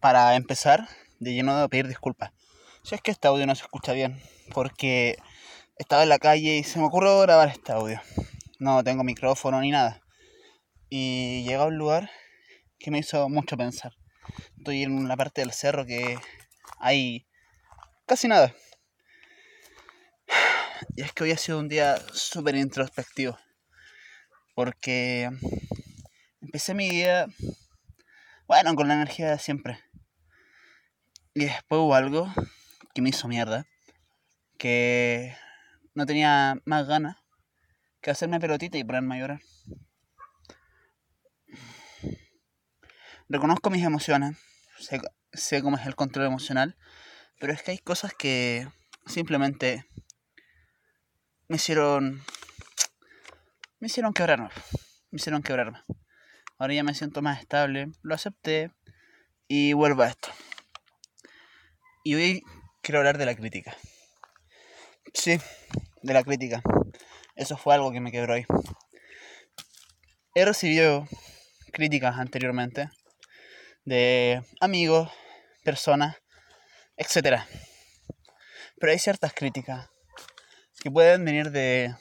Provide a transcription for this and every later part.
para empezar, de lleno de pedir disculpas. Si es que este audio no se escucha bien, porque estaba en la calle y se me ocurrió grabar este audio. No tengo micrófono ni nada. Y llegué a un lugar que me hizo mucho pensar. Estoy en una parte del cerro que hay casi nada. Y es que hoy ha sido un día súper introspectivo. Porque empecé mi día, bueno, con la energía de siempre. Y después hubo algo que me hizo mierda. Que no tenía más ganas que hacerme pelotita y ponerme a llorar. Reconozco mis emociones, sé, sé cómo es el control emocional, pero es que hay cosas que simplemente me hicieron. Me hicieron quebrarme. Me hicieron quebrarme. Ahora ya me siento más estable, lo acepté y vuelvo a esto. Y hoy quiero hablar de la crítica. Sí, de la crítica. Eso fue algo que me quebró hoy. He recibido críticas anteriormente de amigos, personas, etc. Pero hay ciertas críticas que pueden venir de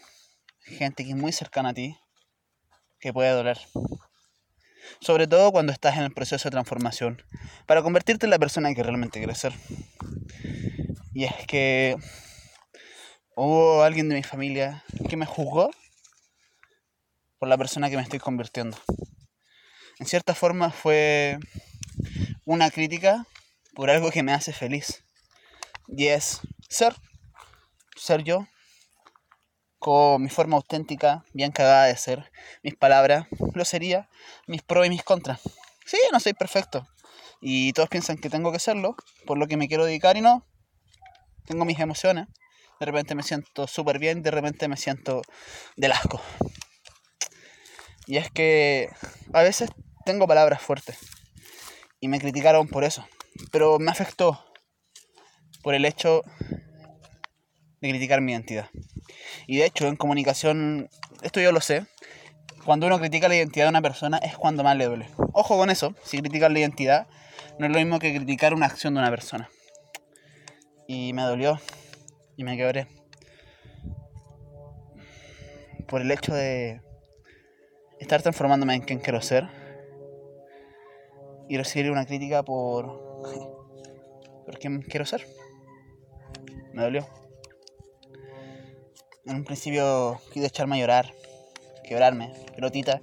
gente que es muy cercana a ti, que puede doler. Sobre todo cuando estás en el proceso de transformación, para convertirte en la persona que realmente quieres ser. Y es que hubo alguien de mi familia que me juzgó por la persona que me estoy convirtiendo. En cierta forma fue una crítica por algo que me hace feliz. Y es ser, ser yo, mi forma auténtica, bien cagada de ser, mis palabras, lo sería, mis pros y mis contras. Sí, no soy perfecto. Y todos piensan que tengo que serlo, por lo que me quiero dedicar y no. Tengo mis emociones. De repente me siento súper bien, de repente me siento del asco. Y es que a veces tengo palabras fuertes. Y me criticaron por eso. Pero me afectó por el hecho de criticar mi identidad. Y de hecho, en comunicación, esto yo lo sé, cuando uno critica la identidad de una persona es cuando más le duele. Ojo con eso, si criticas la identidad, no es lo mismo que criticar una acción de una persona. Y me dolió y me quebré. Por el hecho de estar transformándome en quien quiero ser y recibir una crítica por, por quien quiero ser. Me dolió. En un principio quise echarme a llorar, quebrarme, pelotita,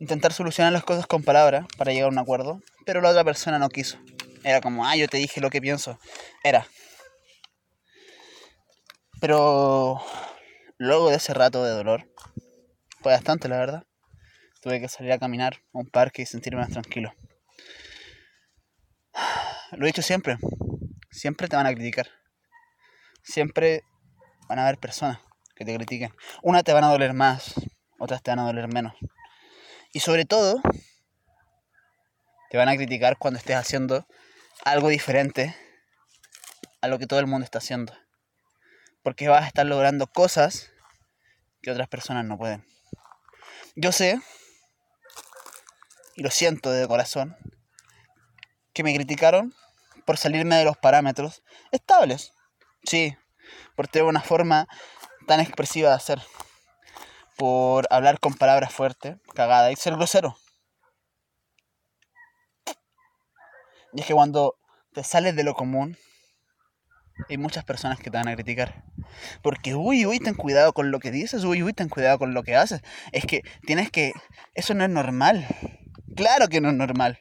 intentar solucionar las cosas con palabras para llegar a un acuerdo, pero la otra persona no quiso. Era como, ah, yo te dije lo que pienso. Era. Pero luego de ese rato de dolor, fue bastante, la verdad. Tuve que salir a caminar a un parque y sentirme más tranquilo. Lo he dicho siempre, siempre te van a criticar. Siempre van a haber personas que te critiquen. Una te van a doler más, otras te van a doler menos. Y sobre todo, te van a criticar cuando estés haciendo algo diferente a lo que todo el mundo está haciendo. Porque vas a estar logrando cosas que otras personas no pueden. Yo sé, y lo siento de corazón, que me criticaron por salirme de los parámetros estables. Sí, por tener una forma tan expresiva de hacer, por hablar con palabras fuertes, cagada y ser grosero. Y es que cuando te sales de lo común, hay muchas personas que te van a criticar. Porque, uy, uy, ten cuidado con lo que dices, uy, uy, ten cuidado con lo que haces. Es que tienes que... Eso no es normal. Claro que no es normal.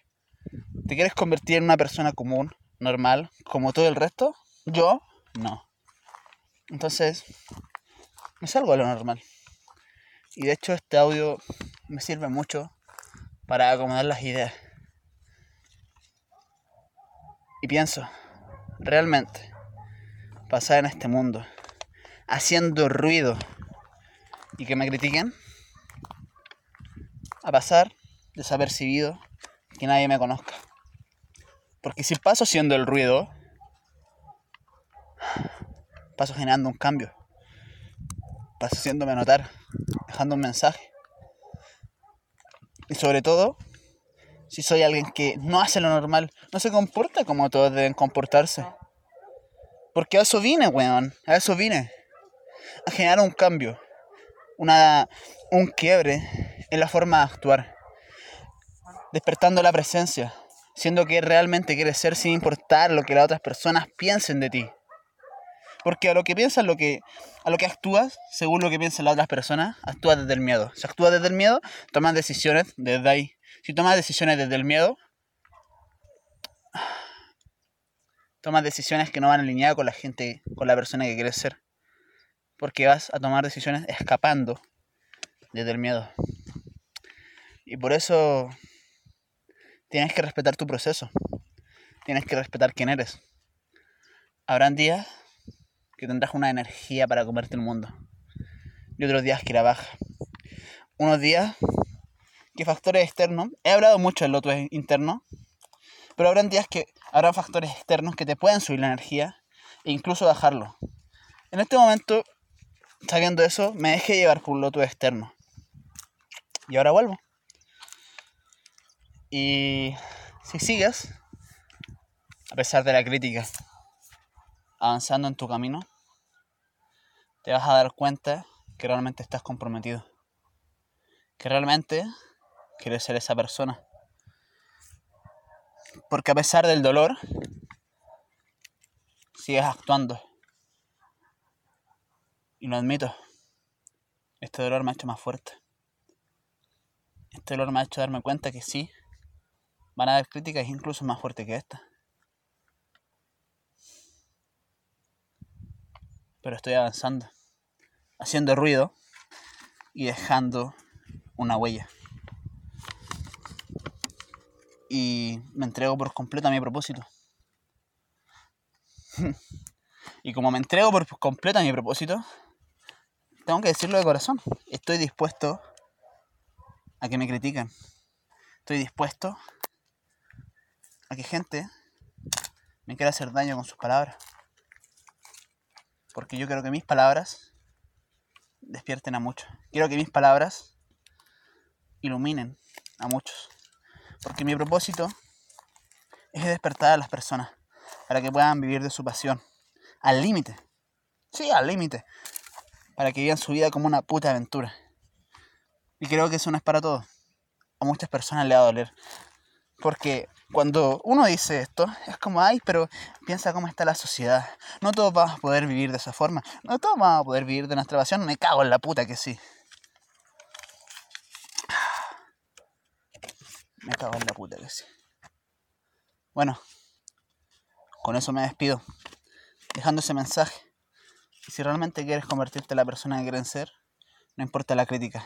¿Te quieres convertir en una persona común, normal, como todo el resto? Yo, no. Entonces, me salgo a lo normal. Y de hecho este audio me sirve mucho para acomodar las ideas. Y pienso, realmente, pasar en este mundo haciendo ruido y que me critiquen, a pasar desapercibido, que nadie me conozca. Porque si paso haciendo el ruido, paso generando un cambio haciéndome notar, dejando un mensaje. Y sobre todo, Si soy alguien que no hace lo normal, no se comporta como todos deben comportarse. Porque a eso vine, weón. A eso vine. A generar un cambio. Una, un quiebre en la forma de actuar. Despertando la presencia. Siendo que realmente quieres ser sin importar lo que las otras personas piensen de ti. Porque a lo que piensas, lo que, a lo que actúas, según lo que piensan las otras personas, actúas desde el miedo. Si actúas desde el miedo, tomas decisiones desde ahí. Si tomas decisiones desde el miedo, tomas decisiones que no van alineadas con la gente, con la persona que quieres ser. Porque vas a tomar decisiones escapando desde el miedo. Y por eso tienes que respetar tu proceso. Tienes que respetar quién eres. Habrán días que tendrás una energía para comerte el mundo. Y otros días que la baja. Unos días que factores externos. He hablado mucho del loto interno. Pero habrán días que habrán factores externos que te pueden subir la energía e incluso bajarlo. En este momento, sabiendo eso, me dejé llevar por un loto externo. Y ahora vuelvo. Y si sigues, a pesar de la crítica, avanzando en tu camino, te vas a dar cuenta que realmente estás comprometido. Que realmente quieres ser esa persona. Porque a pesar del dolor, sigues actuando. Y lo admito. Este dolor me ha hecho más fuerte. Este dolor me ha hecho darme cuenta que sí, van a haber críticas incluso más fuertes que esta. Pero estoy avanzando, haciendo ruido y dejando una huella. Y me entrego por completo a mi propósito. y como me entrego por completo a mi propósito, tengo que decirlo de corazón. Estoy dispuesto a que me critiquen. Estoy dispuesto a que gente me quiera hacer daño con sus palabras. Porque yo quiero que mis palabras despierten a muchos. Quiero que mis palabras iluminen a muchos. Porque mi propósito es despertar a las personas para que puedan vivir de su pasión. Al límite. Sí, al límite. Para que vivan su vida como una puta aventura. Y creo que eso no es para todos. A muchas personas le va a doler. Porque cuando uno dice esto, es como, ay, pero piensa cómo está la sociedad. No todos vamos a poder vivir de esa forma. No todos vamos a poder vivir de nuestra pasión. Me cago en la puta que sí. Me cago en la puta que sí. Bueno, con eso me despido. Dejando ese mensaje. Y si realmente quieres convertirte en la persona que quieren ser, no importa la crítica.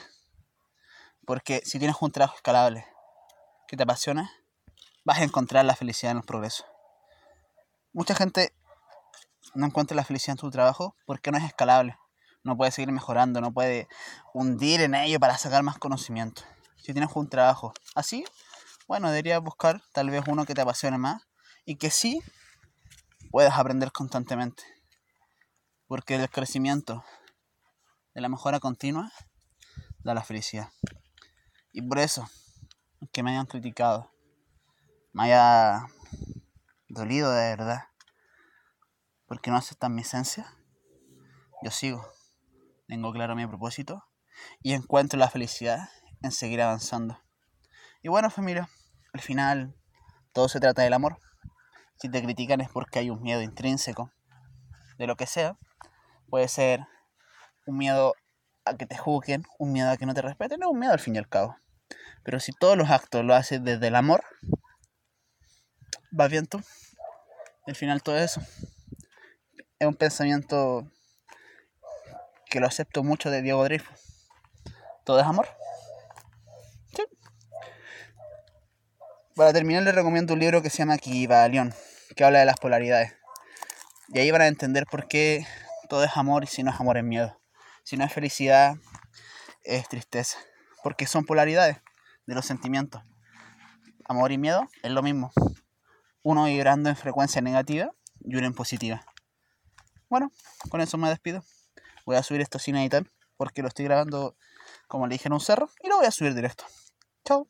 Porque si tienes un trabajo escalable que te apasiona, vas a encontrar la felicidad en el progreso. Mucha gente no encuentra la felicidad en su trabajo porque no es escalable. No puede seguir mejorando, no puede hundir en ello para sacar más conocimiento. Si tienes un trabajo así, bueno, deberías buscar tal vez uno que te apasione más y que sí puedas aprender constantemente. Porque el crecimiento de la mejora continua da la felicidad. Y por eso, que me hayan criticado, me haya dolido de verdad, porque no aceptan mi esencia, yo sigo. Tengo claro mi propósito y encuentro la felicidad en seguir avanzando. Y bueno, familia, al final todo se trata del amor. Si te critican es porque hay un miedo intrínseco de lo que sea. Puede ser un miedo a que te juzguen, un miedo a que no te respeten, es un miedo al fin y al cabo. Pero si todos los actos lo haces desde el amor, vas bien tú. Al final todo eso. Es un pensamiento que lo acepto mucho de Diego Dreyfus. Todo es amor. Sí. Para terminar les recomiendo un libro que se llama Equivalión, que habla de las polaridades. Y ahí van a entender por qué todo es amor y si no es amor es miedo. Si no es felicidad es tristeza. Porque son polaridades de los sentimientos. Amor y miedo es lo mismo uno vibrando en frecuencia negativa y uno en positiva. Bueno, con eso me despido. Voy a subir esto sin editar porque lo estoy grabando como le dije en un cerro y lo voy a subir directo. Chao.